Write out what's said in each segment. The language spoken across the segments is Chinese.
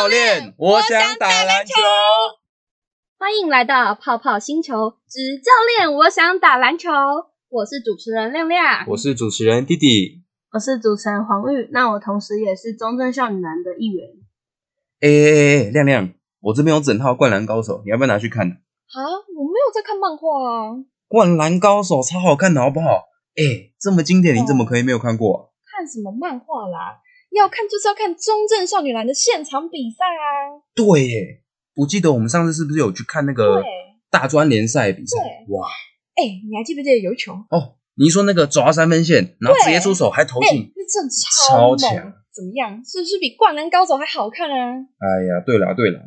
教练，我想打篮球。欢迎来到泡泡星球之教练，我想打篮球。我是主持人亮亮，我是主持人弟弟，我是主持人黄玉。那我同时也是中正少女篮的一员。哎哎哎，亮亮，我这边有整套《灌篮高手》，你要不要拿去看？啊，我没有在看漫画啊。《灌篮高手》超好看的，好不好？哎，这么经典，你怎么可以没有看过啊？看什么漫画啦？要看就是要看中正少女篮的现场比赛啊！对耶，我记得我们上次是不是有去看那个大专联赛比赛？哇！哎、欸，你还记不记得有球？哦，你说那个走到三分线，然后直接出手还投进，欸，那真的超强！怎么样？是不是比灌篮高手还好看啊？哎呀，对了对了，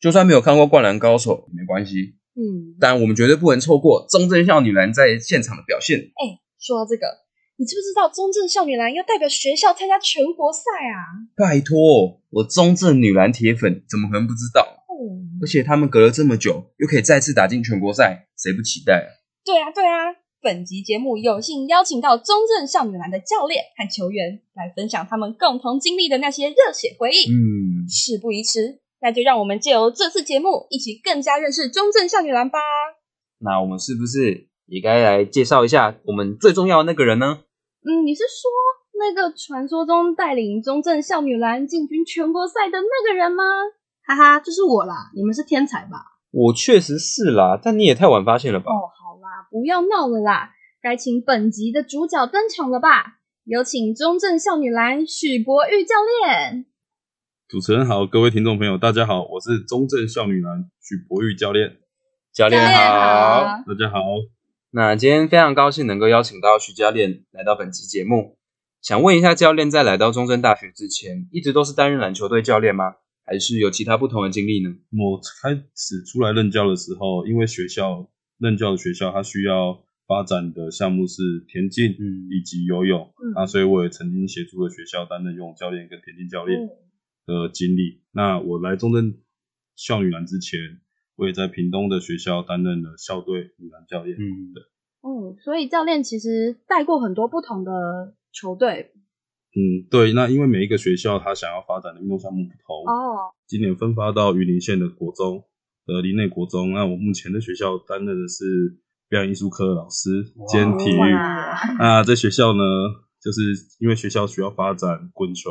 就算没有看过灌篮高手也没关系，嗯，但我们绝对不能错过中正少女篮在现场的表现。哎、欸，说到这个。你知不知道中正少女篮要代表学校参加全国赛啊？拜托，我中正女篮铁粉，怎么可能不知道？嗯，而且他们隔了这么久，又可以再次打进全国赛，谁不期待啊？对啊，对啊！本集节目有幸邀请到中正少女篮的教练和球员来分享他们共同经历的那些热血回忆。嗯，事不宜迟，那就让我们借由这次节目，一起更加认识中正少女篮吧。那我们是不是也该来介绍一下我们最重要的那个人呢？嗯，你是说那个传说中带领中正少女篮进军全国赛的那个人吗？哈哈，就是我啦！你们是天才吧？我确实是啦，但你也太晚发现了吧？哦，好啦，不要闹了啦，该请本集的主角登场了吧？有请中正少女篮许博玉教练。主持人好，各位听众朋友，大家好，我是中正少女篮许博玉教练。教练好，大家好。那今天非常高兴能够邀请到徐教练来到本期节目，想问一下教练，在来到中正大学之前，一直都是担任篮球队教练吗？还是有其他不同的经历呢？我开始出来任教的时候，因为学校任教的学校，它需要发展的项目是田径，嗯，以及游泳，嗯，那所以我也曾经协助了学校担任游泳教练跟田径教练的经历。嗯，那我来中正校女篮之前。我也在屏东的学校担任了校队女篮教练。嗯，对。嗯，所以教练其实带过很多不同的球队。嗯，对。那因为每一个学校他想要发展的运动项目不同。哦。今年分发到云林县的国中呃林内国中。那我目前的学校担任的是表演艺术科的老师兼体育。那在学校呢，就是因为学校需要发展滚球，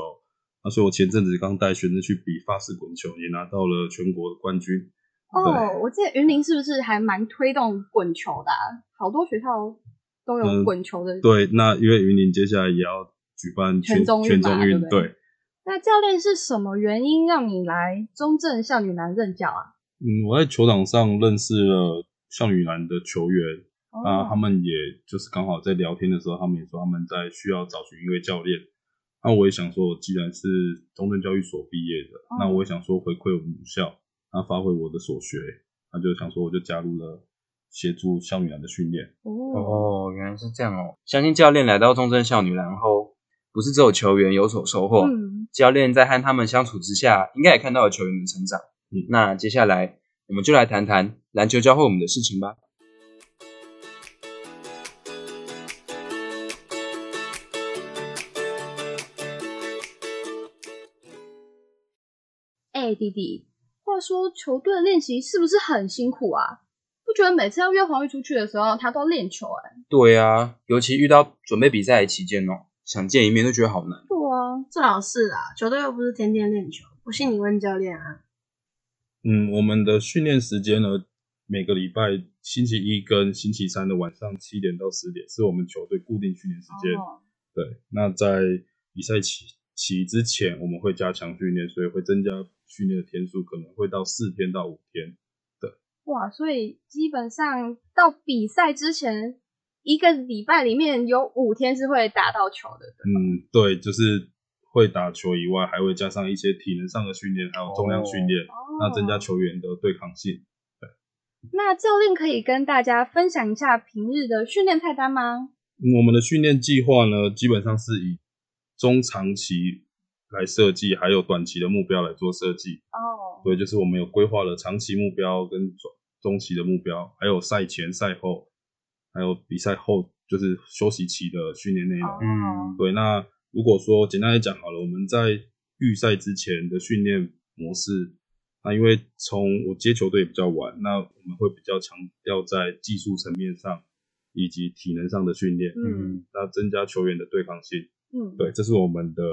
那所以我前阵子刚带学生去比法式滚球，也拿到了全国的冠军。哦，oh, 我记得云林是不是还蛮推动滚球的啊？好多学校都有滚球的。嗯。对，那因为云林接下来也要举办全中全中运，对，那教练是什么原因让你来中正向女篮任教啊？嗯，我在球场上认识了向女篮的球员，oh. 啊，他们也就是刚好在聊天的时候，他们也说他们在需要找寻一位教练。那我也想说，既然是中正教育所毕业的，oh. 那我也想说回馈我们母校。他发挥我的所学，他就想说，我就加入了协助校女篮的训练。哦，原来是这样哦！相信教练来到中正校女篮后，不是只有球员有所收获，嗯、教练在和他们相处之下，应该也看到了球员的成长。嗯，那接下来我们就来谈谈篮球教会我们的事情吧。哎，弟弟。话说球队的练习是不是很辛苦啊？不觉得每次要约黄玉出去的时候，他都练球哎、欸。对啊，尤其遇到准备比赛的期间哦，想见一面都觉得好难。对啊，最好是啊，球队又不是天天练球，不信你问教练啊。嗯，我们的训练时间呢，每个礼拜星期一跟星期三的晚上七点到十点是我们球队固定训练时间。哦、对，那在比赛期期之前，我们会加强训练，所以会增加。训练的天数可能会到四天到五天，对。哇，所以基本上到比赛之前一个礼拜里面有五天是会打到球的。嗯，对，就是会打球以外，还会加上一些体能上的训练，还有重量训练，哦、那增加球员的对抗性。对。那教练可以跟大家分享一下平日的训练菜单吗？嗯，我们的训练计划呢，基本上是以中长期。来设计，还有短期的目标来做设计。哦，对，就是我们有规划了长期目标跟中中期的目标，还有赛前、赛后，还有比赛后就是休息期的训练内容。嗯，对。那如果说简单来讲好了，我们在预赛之前的训练模式。那因为从我接球队比较晚，那我们会比较强调在技术层面上以及体能上的训练，嗯，那增加球员的对抗性，嗯，对，这是我们的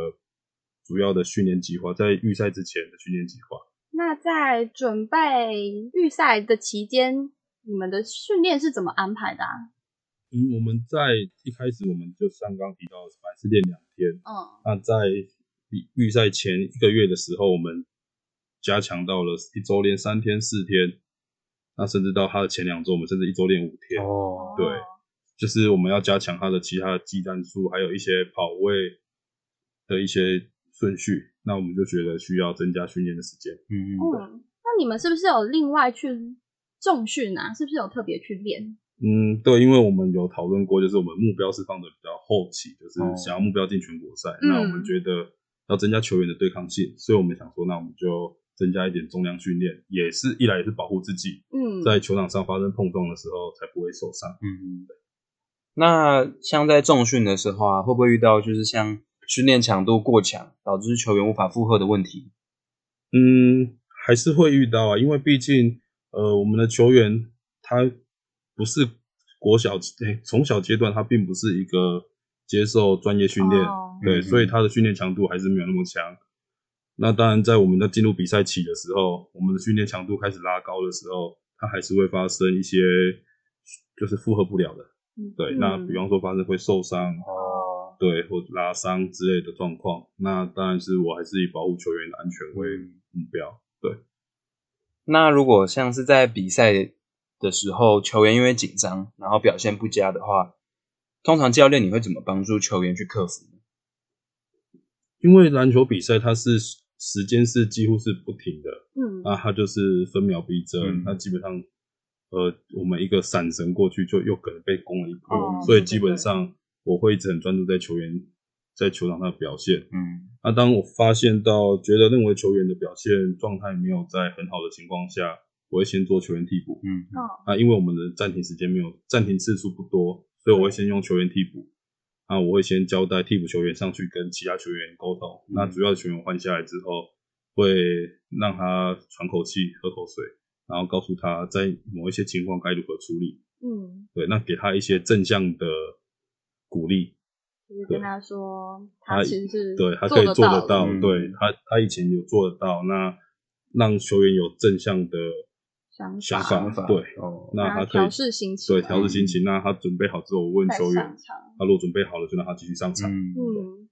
主要的训练计划，在预赛之前的训练计划。那在准备预赛的期间，你们的训练是怎么安排的啊？嗯，我们在一开始我们就像刚提到的，还是练两天，嗯，那在预赛前一个月的时候，我们。加强到了一周练三天四天，那甚至到他的前两周，我们甚至一周练五天。哦，对，就是我们要加强他的其他的技战术，还有一些跑位的一些顺序。那我们就觉得需要增加训练的时间。嗯嗯，那你们是不是有另外去重训啊？是不是有特别去练？嗯，对，因为我们有讨论过，就是我们目标是放的比较后期，就是想要目标进全国赛。哦，那我们觉得要增加球员的对抗性，所以我们想说，那我们就。增加一点重量训练，也是一来也是保护自己，嗯，在球场上发生碰撞的时候才不会受伤，嗯，对。那像在重训的时候啊，会不会遇到就是像训练强度过强，导致球员无法负荷的问题？嗯，还是会遇到啊，因为毕竟呃，我们的球员他不是国小，诶，从小阶段他并不是一个接受专业训练，哦，对，嗯，所以他的训练强度还是没有那么强。那当然，在我们在进入比赛期的时候，我们的训练强度开始拉高的时候，它还是会发生一些就是负荷不了的，嗯、对。那比方说发生会受伤，哦，对，或拉伤之类的状况，那当然是我还是以保护球员的安全为目标，对。那如果像是在比赛的时候，球员因为紧张，然后表现不佳的话，通常教练你会怎么帮助球员去克服呢？因为篮球比赛它是。时间是几乎是不停的，嗯，那它就是分秒必争，嗯，那基本上，呃，我们一个闪神过去就又可能被攻了一波，哦，所以基本上我会一直很专注在球员在球场上的表现，嗯，那当我发现到觉得认为球员的表现状态没有在很好的情况下，我会先做球员替补，嗯，那因为我们的暂停时间没有暂停次数不多，所以我会先用球员替补。那我会先交代替补球员上去跟其他球员沟通，嗯。那主要的球员换下来之后，会让他喘口气、喝口水，然后告诉他在某一些情况该如何处理。嗯，对，那给他一些正向的鼓励，就是跟他说他其实是对他可以做得到，嗯、对他他以前有做得到，那让球员有正向的。想法，想法对，哦，那他可以调试心情，对，调试心情。那他准备好之后，我问球员，他如果准备好了，就让他继续上场。嗯，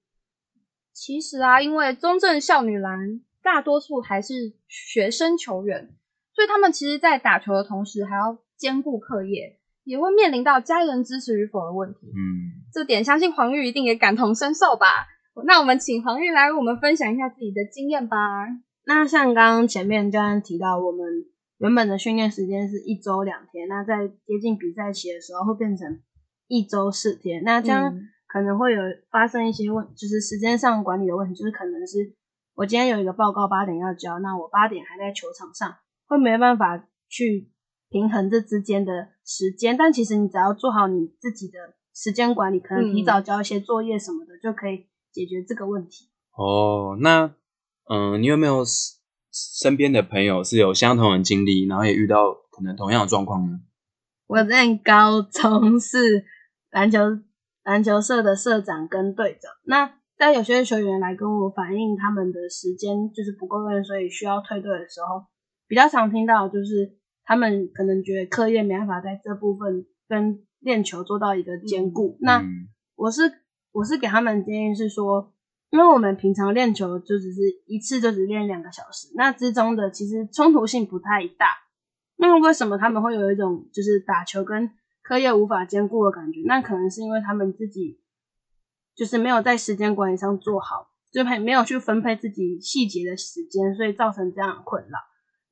其实啊，因为中正少女篮大多数还是学生球员，所以他们其实，在打球的同时，还要兼顾课业，也会面临到家人支持与否的问题。嗯，这点相信黄玉一定也感同身受吧？那我们请黄玉来为我们分享一下自己的经验吧。那像刚刚前面教练提到，我们。原本的训练时间是一周两天，那在接近比赛期的时候会变成一周四天，那这样可能会有发生一些问，就是时间上管理的问题，就是可能是我今天有一个报告八点要交，那我八点还在球场上，会没办法去平衡这之间的时间。但其实你只要做好你自己的时间管理，可能提早交一些作业什么的，就可以解决这个问题。哦，那嗯，你有没有？身边的朋友是有相同的经历，然后也遇到可能同样的状况呢。我在高中是篮球篮球社的社长跟队长。那在有些球员来跟我反映他们的时间就是不够用，所以需要退队的时候，比较常听到就是他们可能觉得课业没办法在这部分跟练球做到一个兼顾。嗯。那我是我是给他们建议是说。因为我们平常练球就只是一次就只练两个小时，那之中的其实冲突性不太大。那为什么他们会有一种就是打球跟课业无法兼顾的感觉？那可能是因为他们自己就是没有在时间管理上做好，就没有去分配自己细节的时间，所以造成这样的困扰。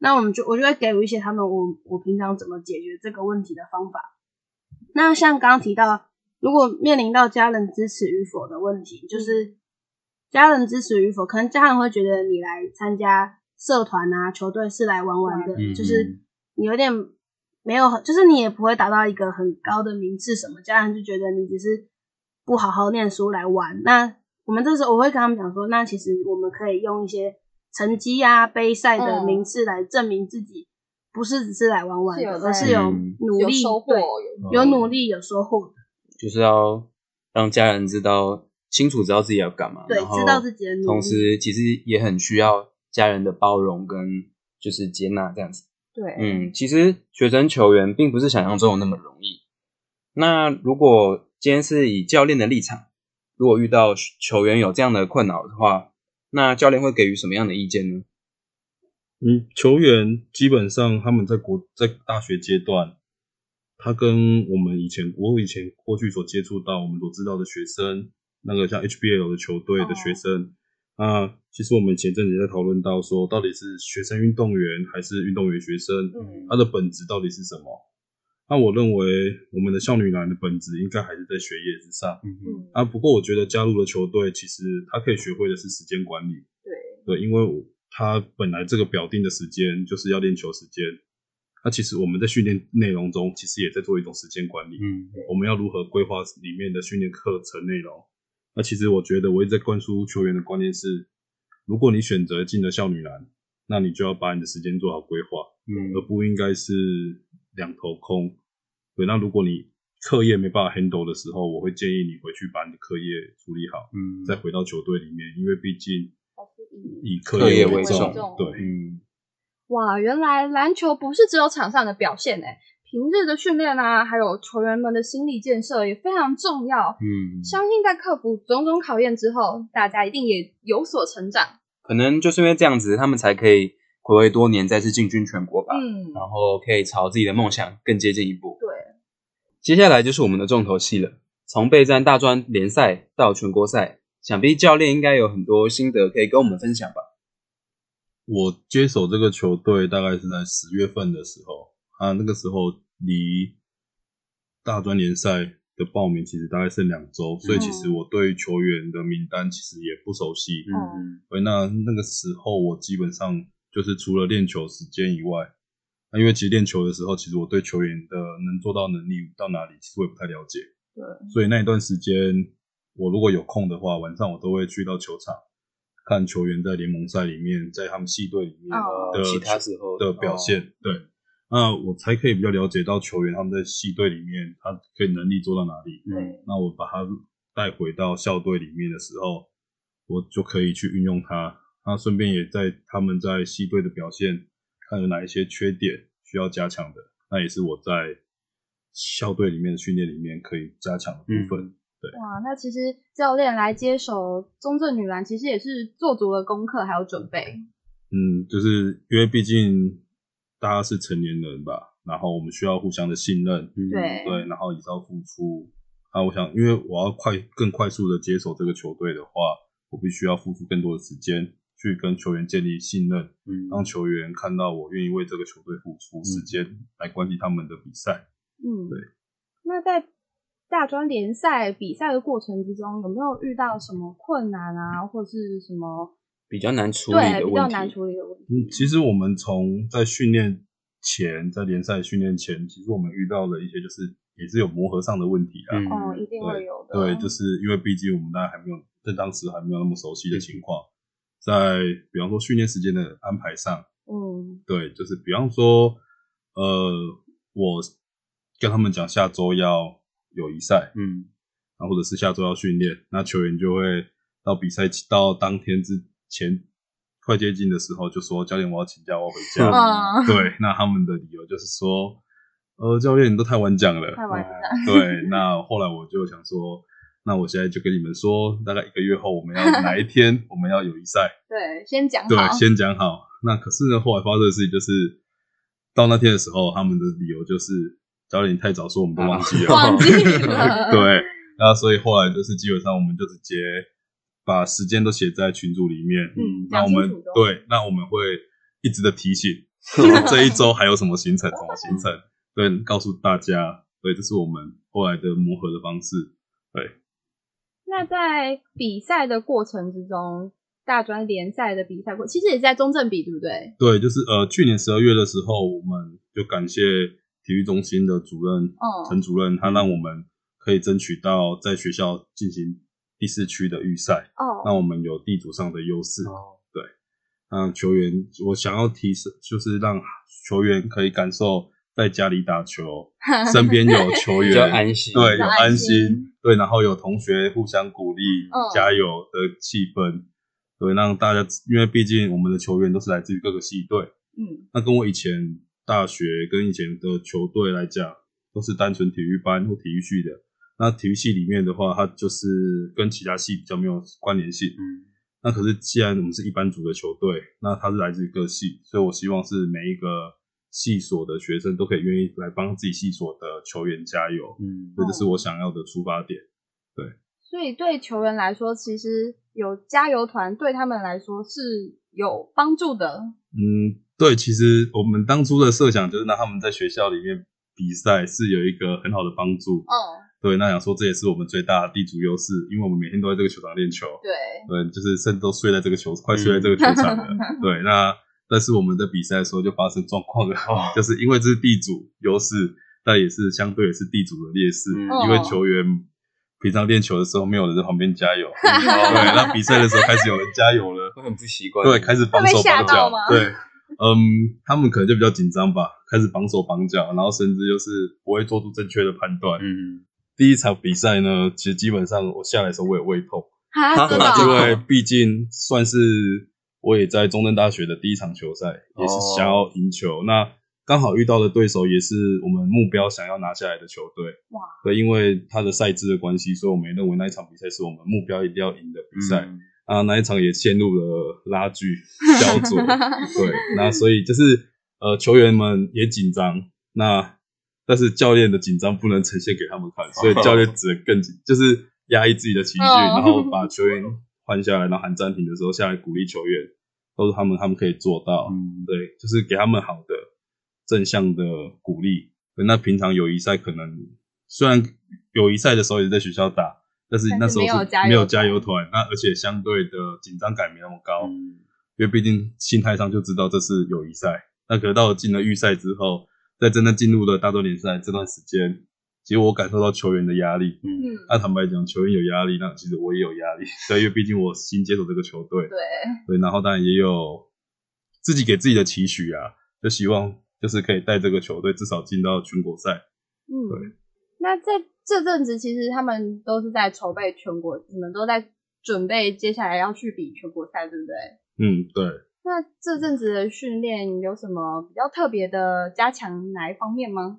那我们就我就会给予一些他们我我平常怎么解决这个问题的方法。那像刚刚提到，如果面临到家人支持与否的问题，就是。家人支持与否，可能家人会觉得你来参加社团啊、球队是来玩玩的，嗯，就是你有点没有，就是你也不会达到一个很高的名次什么，家人就觉得你只是不好好念书来玩。那我们这时候我会跟他们讲说，那其实我们可以用一些成绩啊、杯赛的名次来证明自己，不是只是来玩玩的，而是有努力、有收获、有努力、有收获的。就是要让家人知道，清楚知道自己要干嘛，对，知道自己的努力。同时，其实也很需要家人的包容跟就是接纳这样子。对，嗯，其实学生球员并不是想象中的那么容易。那如果今天是以教练的立场，如果遇到球员有这样的困扰的话，那教练会给予什么样的意见呢？嗯，球员基本上他们在国在大学阶段。他跟我们以前，我以前过去所接触到，我们所知道的学生，那个像 HBL 的球队的学生，啊、哦，其实我们前阵子在讨论到说，到底是学生运动员还是运动员学生，嗯，他的本质到底是什么？那我认为我们的少女篮的本质应该还是在学业之上，嗯嗯，啊，不过我觉得加入了球队，其实他可以学会的是时间管理，对，对，因为他本来这个表定的时间就是要练球时间。那其实我们在训练内容中，其实也在做一种时间管理。嗯，我们要如何规划里面的训练课程内容？那其实我觉得我一直在灌输球员的观念是：如果你选择进了少女篮，那你就要把你的时间做好规划，嗯，而不应该是两头空。对，那如果你课业没办法 handle 的时候，我会建议你回去把你的课业处理好，嗯，再回到球队里面，因为毕竟以课业为重，对，嗯。哇，原来篮球不是只有场上的表现诶，平日的训练啊，还有球员们的心理建设也非常重要。嗯，相信在克服种种考验之后，大家一定也有所成长。可能就是因为这样子，他们才可以回味多年再次进军全国吧。嗯，然后可以朝自己的梦想更接近一步。对，接下来就是我们的重头戏了，从备战大专联赛到全国赛，想必教练应该有很多心得可以跟我们分享吧。我接手这个球队大概是在十月份的时候，啊，那个时候离大专联赛的报名其实大概剩两周，所以其实我对球员的名单其实也不熟悉。嗯，所以那那个时候我基本上就是除了练球时间以外，那因为其实练球的时候，其实我对球员的能做到能力到哪里，其实我也不太了解。对，所以那一段时间我如果有空的话，晚上我都会去到球场。看球员在联盟赛里面，在他们系队里面的其他时候的表现，哦、对，那我才可以比较了解到球员他们在系队里面，他可以能力做到哪里。嗯，那我把他带回到校队里面的时候，我就可以去运用他。那顺便也在他们在系队的表现，看有哪一些缺点需要加强的，那也是我在校队里面的训练里面可以加强的部分。嗯对哇，那其实教练来接手中正女篮，其实也是做足了功课还有准备。嗯，就是因为毕竟大家是成年人吧，然后我们需要互相的信任。对、嗯、对，然后也是要付出。那我想，因为我要快更快速的接手这个球队的话，我必须要付出更多的时间去跟球员建立信任，嗯，让球员看到我愿意为这个球队付出时间来关心他们的比赛。嗯，对。那在大专联赛比赛的过程之中，有没有遇到什么困难啊，或是什么比较难处理的问题？对，比较难处理的问题。嗯，其实我们从在训练前，在联赛训练前，其实我们遇到了一些，就是也是有磨合上的问题啊。哦、嗯，一定会有的。对，就是因为毕竟我们大家还没有在当时还没有那么熟悉的情况，在比方说训练时间的安排上，嗯，对，就是比方说，呃，我跟他们讲下周要。友谊赛，嗯，然后或者是下周要训练，那球员就会到比赛到当天之前快接近的时候，就说教练我要请假，我要回家。嗯、对，那他们的理由就是说，呃，教练你都太晚讲了，太晚讲。对，那后来我就想说，那我现在就跟你们说，大概一个月后我们要哪一天 我们要友谊赛？对，先讲好。对，先讲好。那可是呢，后来发生的事情就是，到那天的时候，他们的理由就是。教练，太早说，我们都忘记了。忘记了。对，那所以后来就是基本上，我们就直接把时间都写在群组里面。嗯，那我们对，那我们会一直的提醒，这一周还有什么行程，什么行程，对，告诉大家。对，这是我们后来的磨合的方式。对。那在比赛的过程之中，大专联赛的比赛过，其实也是在中正比，对不对？对，就是呃，去年十二月的时候，我们就感谢。体育中心的主任陈主任，他让我们可以争取到在学校进行第四区的预赛。哦，那我们有地主上的优势。哦，对。让球员，我想要提升，就是让球员可以感受在家里打球，身边有球员，安心，对，有安心，对，然后有同学互相鼓励、嗯、加油的气氛，对，让大家，因为毕竟我们的球员都是来自于各个系队，嗯，那跟我以前大学跟以前的球队来讲，都是单纯体育班或体育系的，那体育系里面的话，它就是跟其他系比较没有关联性，嗯。那可是，既然我们是一班组的球队，那它是来自于各系，所以我希望是每一个系所的学生都可以愿意来帮自己系所的球员加油，嗯，所以这是我想要的出发点。对，所以对球员来说，其实有加油团对他们来说是有帮助的。嗯，对，其实我们当初的设想就是让他们在学校里面比赛是有一个很好的帮助。哦。对，那想说这也是我们最大的地主优势，因为我们每天都在这个球场练球。对，对，就是甚至都睡在这个球，快睡在这个球场了。对，那但是我们在比赛的时候就发生状况了，哦、就是因为这是地主优势，但也是相对也是地主的劣势，嗯、因为球员平常练球的时候没有人在旁边加油，哦、对，那比赛的时候开始有人加油了，会很不习惯，对，开始绑手绑脚，对，嗯，他们可能就比较紧张吧，开始绑手绑脚，然后甚至就是不会做出正确的判断，嗯。第一场比赛呢，其实基本上我下来的时候我也胃痛，哈，因为毕竟算是我也在中正大学的第一场球赛，也是想要赢球。哦、那刚好遇到的对手也是我们目标想要拿下来的球队，哇，对，因为他的赛制的关系，所以我们也认为那一场比赛是我们目标一定要赢的比赛。嗯、啊，那一场也陷入了拉锯 焦灼，对，那所以就是呃球员们也紧张，那。但是教练的紧张不能呈现给他们看，所以教练只能更紧，就是压抑自己的情绪，然后把球员换下来，然后喊暂停的时候下来鼓励球员，都是他们他们可以做到，嗯，对，就是给他们好的正向的鼓励。那平常友谊赛可能虽然友谊赛的时候也在学校打，但是那时候是没有加油团，那而且相对的紧张感没那么高，嗯，因为毕竟心态上就知道这是友谊赛。那可是到了进了预赛之后。在真的进入了大专联赛这段时间，其实我感受到球员的压力。嗯，那、啊、坦白讲，球员有压力，那其实我也有压力。对，因为毕竟我新接手这个球队。对。对，然后当然也有自己给自己的期许啊，就希望就是可以带这个球队至少进到全国赛。嗯，对。那在这阵子，其实他们都是在筹备全国，你们都在准备接下来要去比全国赛，对不对？嗯，对。那这阵子的训练有什么比较特别的加强哪一方面吗？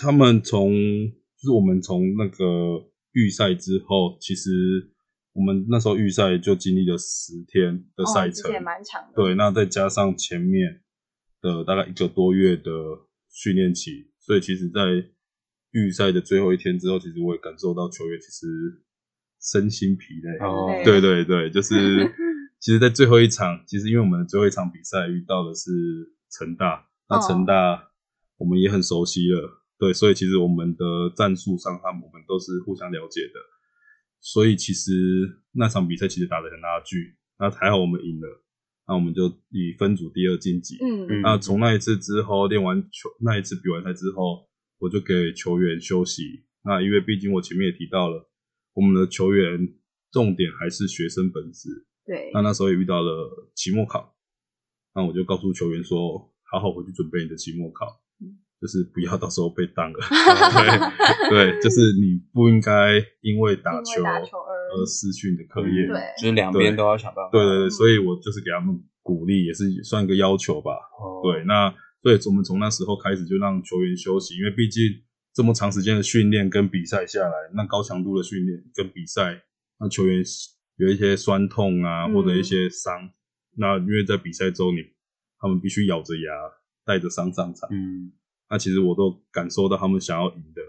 他们从就是我们从那个预赛之后，其实我们那时候预赛就经历了十天的赛程，也蛮长的。对，那再加上前面的大概一个多月的训练期，所以其实，在预赛的最后一天之后，其实我也感受到球员其实身心疲累。哦，对对对，就是。其实，在最后一场，其实因为我们最后一场比赛遇到的是成大，那成大我们也很熟悉了，oh. 对，所以其实我们的战术上，他们我们都是互相了解的，所以其实那场比赛其实打得很拉锯，那还好我们赢了，那我们就以分组第二晋级。嗯嗯。那从那一次之后，练完球那一次比完赛之后，我就给球员休息。那因为毕竟我前面也提到了，我们的球员重点还是学生本质。对，那那时候也遇到了期末考，那我就告诉球员说，好好回去准备你的期末考，嗯、就是不要 到时候被当了。对，对，就是你不应该因为打球而失去你的课业。对，就是两边都要想办法。对对对，所以我就是给他们鼓励，也是算一个要求吧。哦、对，那所以我们从那时候开始就让球员休息，因为毕竟这么长时间的训练跟比赛下来，那高强度的训练跟比赛，那球员。有一些酸痛啊，或者一些伤，嗯、那因为在比赛中，你他们必须咬着牙带着伤上场。嗯，那其实我都感受到他们想要赢的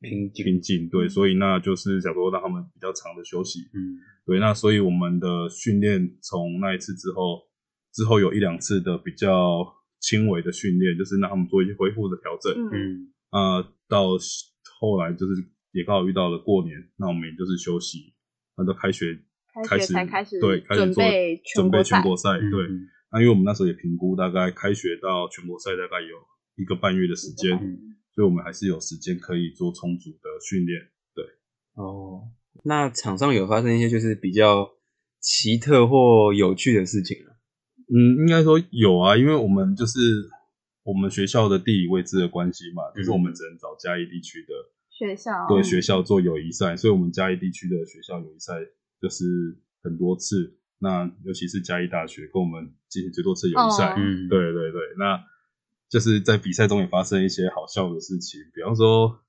拼劲，拼劲。对，所以那就是想说让他们比较长的休息。嗯，对，那所以我们的训练从那一次之后，之后有一两次的比较轻微的训练，就是让他们做一些恢复的调整。嗯，啊、呃，到后来就是也刚好遇到了过年，那我们也就是休息，那到开学。开始才开始对，开始做准备全国赛。对，那因为我们那时候也评估，大概开学到全国赛大概有一个半月的时间，所以我们还是有时间可以做充足的训练。对，哦，那场上有发生一些就是比较奇特或有趣的事情吗？嗯，应该说有啊，因为我们就是我们学校的地理位置的关系嘛，嗯、就是我们只能找嘉义地区的学校。对学校做友谊赛，所以我们嘉义地区的学校友谊赛就是很多次。那尤其是嘉义大学跟我们进行最多次友谊赛，嗯，对对对，那就是在比赛中也发生一些好笑的事情，比方说，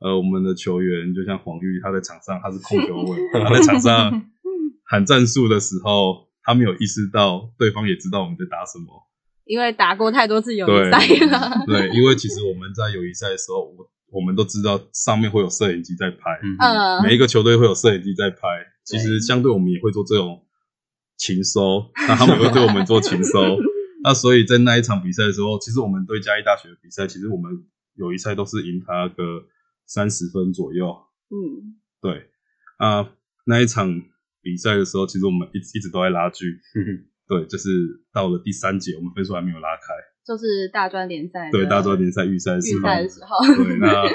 呃，我们的球员就像黄玉，他在场上他是控球 位，他在场上喊战术的时候，他没有意识到对方也知道我们在打什么，因为打过太多次友谊赛了。对，因为其实我们在友谊赛的时候，我我们都知道上面会有摄影机在拍，嗯，每一个球队会有摄影机在拍，其实相对我们也会做这种。情收，那他们会对我们做情收，那所以在那一场比赛的时候，其实我们对嘉义大学的比赛，其实我们友谊赛都是赢他个三十分左右。嗯，对，啊，那一场比赛的时候，其实我们一一直都在拉锯。嗯，对，就是到了第三节，我们分数还没有拉开，就是大专联赛。对，大专联赛预赛的时候。预赛的时候。对，那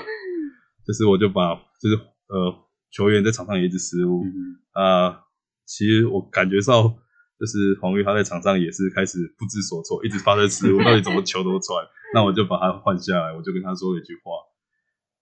就是我就把就是呃球员在场上也一直失误啊。呃其实我感觉到，就是黄玉他在场上也是开始不知所措，一直发生失误，到底怎么球都传。那我就把他换下来，我就跟他说了一句话：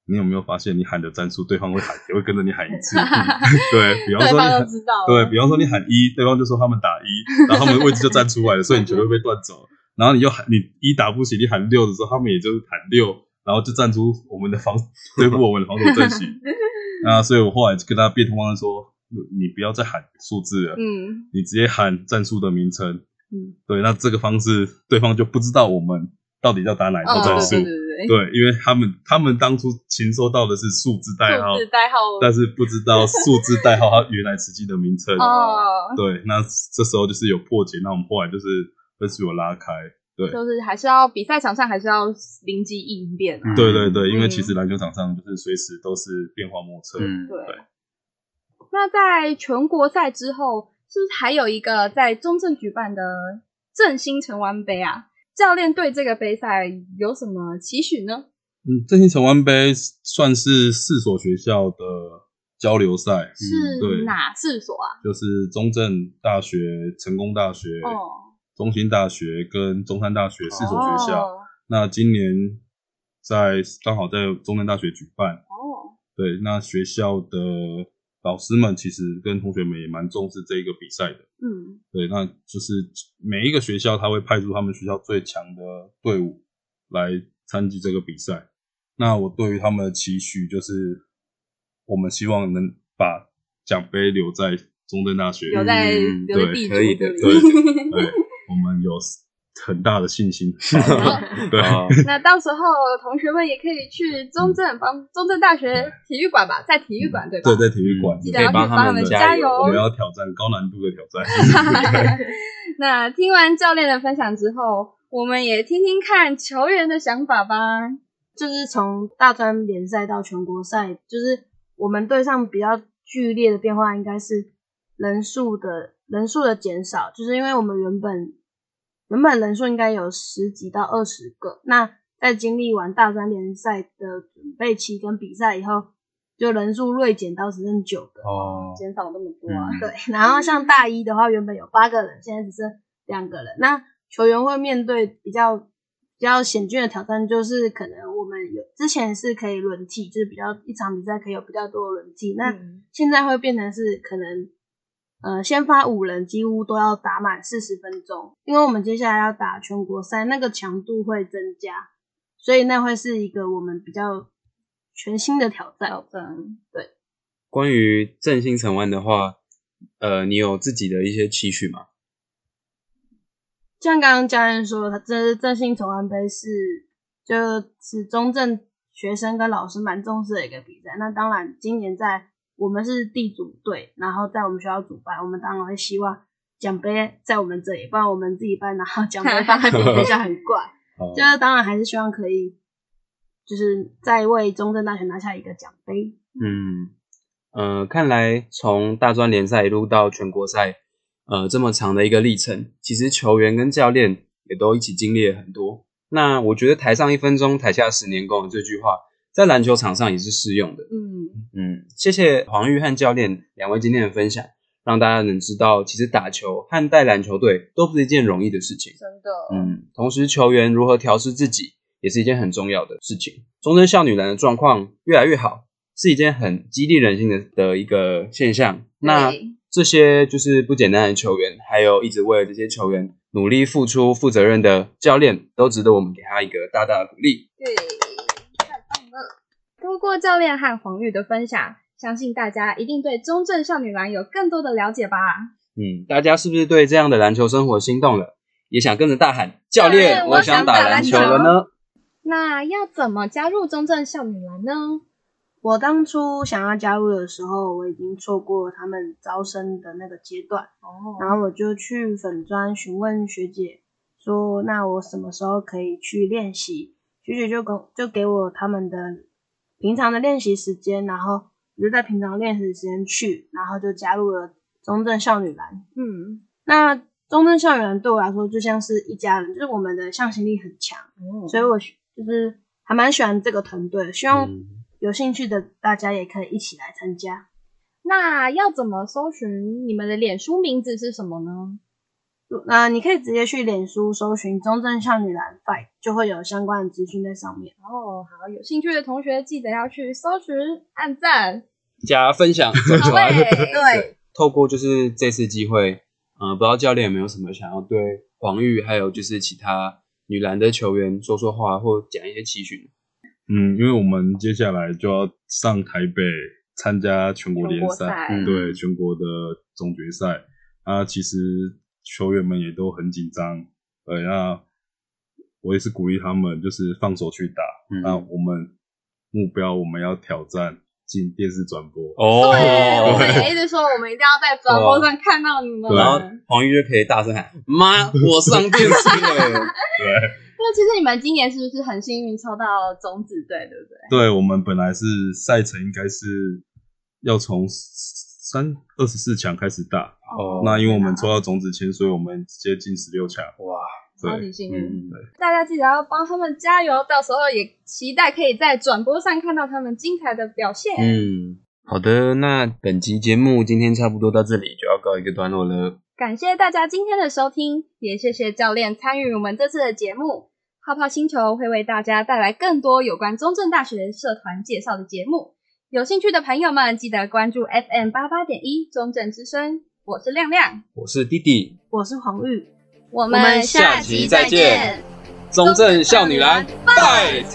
你有没有发现，你喊的战术，对方会喊，也会跟着你喊一次。对，比方说你喊，对，比方说你喊一，对方就说他们打一，然后他们的位置就站出来了，所以你球会被断走。然后你又喊你一打不起，你喊六的时候，他们也就是喊六，然后就站出我们的防对付我们的防守阵型。那所以我后来就跟他变通方说。你不要再喊数字了，嗯，你直接喊战术的名称，嗯，对，那这个方式对方就不知道我们到底要打哪一套战术，哦，对对对，对，因为他们他们当初情收到的是数字代号，数字代号，但是不知道数字代号它原来实际的名称，哦，对，那这时候就是有破解，那我们后来就是分数有拉开，对，就是还是要比赛场上还是要临机应变，啊，对对对，因为其实篮球场上就是随时都是变化莫测，嗯，对。对那在全国赛之后，是不是还有一个在中正举办的振兴城湾杯啊？教练对这个杯赛有什么期许呢？嗯，振兴城湾杯算是四所学校的交流赛，是哪四所啊？就是中正大学、成功大学、哦、中兴大学跟中山大学四所学校。哦、那今年在刚好在中正大学举办。哦，对，那学校的。老师们其实跟同学们也蛮重视这一个比赛的，嗯，对，那就是每一个学校他会派出他们学校最强的队伍来参与这个比赛。那我对于他们的期许就是，我们希望能把奖杯留在中正大学，留在留在地主，对，对，对，我们有。很大的信心，对。那到时候同学们也可以去中正帮中正大学体育馆吧，在体育馆对吧？对，在体育馆，记得要去帮他们加油。我们要挑战高难度的挑战。那听完教练的分享之后，我们也听听看球员的想法吧。就是从大专联赛到全国赛，就是我们队上比较剧烈的变化，应该是人数的人数的减少，就是因为我们原本。原本人数应该有十几到二十个，那在经历完大专联赛的准备期跟比赛以后，就人数锐减到只剩九个，哦，减少那么多啊。嗯、对，然后像大一的话，原本有八个人，现在只剩两个人。那球员会面对比较比较险峻的挑战，就是可能我们有之前是可以轮替，就是比较一场比赛可以有比较多的轮替，那现在会变成是可能。呃，先发五人几乎都要打满四十分钟，因为我们接下来要打全国赛，那个强度会增加，所以那会是一个我们比较全新的挑战。挑战，对。关于振兴城湾的话，呃，你有自己的一些期许吗？像刚刚家人说，他这是振兴城湾杯是就是中正学生跟老师蛮重视的一个比赛。那当然，今年在。我们是地主队，然后在我们学校主办，我们当然会希望奖杯在我们这里，不然我们自己办，然后奖杯放在别人学校很怪。就是当然还是希望可以，就是再为中正大学拿下一个奖杯。嗯，呃，看来从大专联赛一路到全国赛，呃，这么长的一个历程，其实球员跟教练也都一起经历了很多。那我觉得台上一分钟，台下十年功这句话。在篮球场上也是适用的。嗯嗯，谢谢黄玉和教练两位今天的分享。让大家能知道，其实打球和带篮球队都不是一件容易的事情。真的，嗯，同时球员如何调试自己，也是一件很重要的事情。中正校女篮的状况越来越好，是一件很激励人心的的一个现象。那这些就是不简单的球员，还有一直为了这些球员努力付出、负责任的教练，都值得我们给他一个大大的鼓励。对，过教练和黄玉的分享，相信大家一定对中正少女篮有更多的了解吧？嗯，大家是不是对这样的篮球生活心动了？也想跟着大喊“教练，我想打篮球了呢？”那要怎么加入中正少女篮呢？我当初想要加入的时候，我已经错过他们招生的那个阶段，哦，然后我就去粉专询问学姐说：“那我什么时候可以去练习？”学姐就给就给我他们的平常的练习时间，然后我就在平常练习时间去，然后就加入了中正少女篮。嗯，那中正少女篮对我来说就像是一家人，就是我们的向心力很强，嗯，所以我。就是还蛮喜欢这个团队，希望有兴趣的大家也可以一起来参加。那要怎么搜寻你们的脸书名字是什么呢？那你可以直接去脸书搜寻“中正少女篮 Fight”，就会有相关的资讯在上面。哦，好，有兴趣的同学记得要去搜寻、按赞、加分享。好对，透过就是这次机会，嗯、呃，不知道教练有没有什么想要对黄玉，还有就是其他。女篮的球员说说话或讲一些期许。嗯，因为我们接下来就要上台北参加全国联赛，对全国的总决赛。啊，其实球员们也都很紧张。呃，那我也是鼓励他们，就是放手去打。嗯、那我们目标，我们要挑战。进电视转播哦，对，我们也一直说，我们一定要在转播上看到你们。然后黄玉就可以大声喊：“妈，我上电视了！”对。那其实你们今年是不是很幸运抽到种子队，对不对？对，我们本来是赛程应该是要从三二十四强开始打，哦，那因为我们抽到种子签，所以我们直接进十六强。哇！超级幸运，大家记得要帮他们加油，到时候也期待可以在转播上看到他们精彩的表现。嗯，好的，那本集节目今天差不多到这里就要告一个段落了。感谢大家今天的收听，也谢谢教练参与我们这次的节目。泡泡星球会为大家带来更多有关中正大学社团介绍的节目，有兴趣的朋友们记得关注 FM 八八点一中正之声。我是亮亮，我是弟弟，我是黄玉。我们下期再见，中正少女篮，Fight！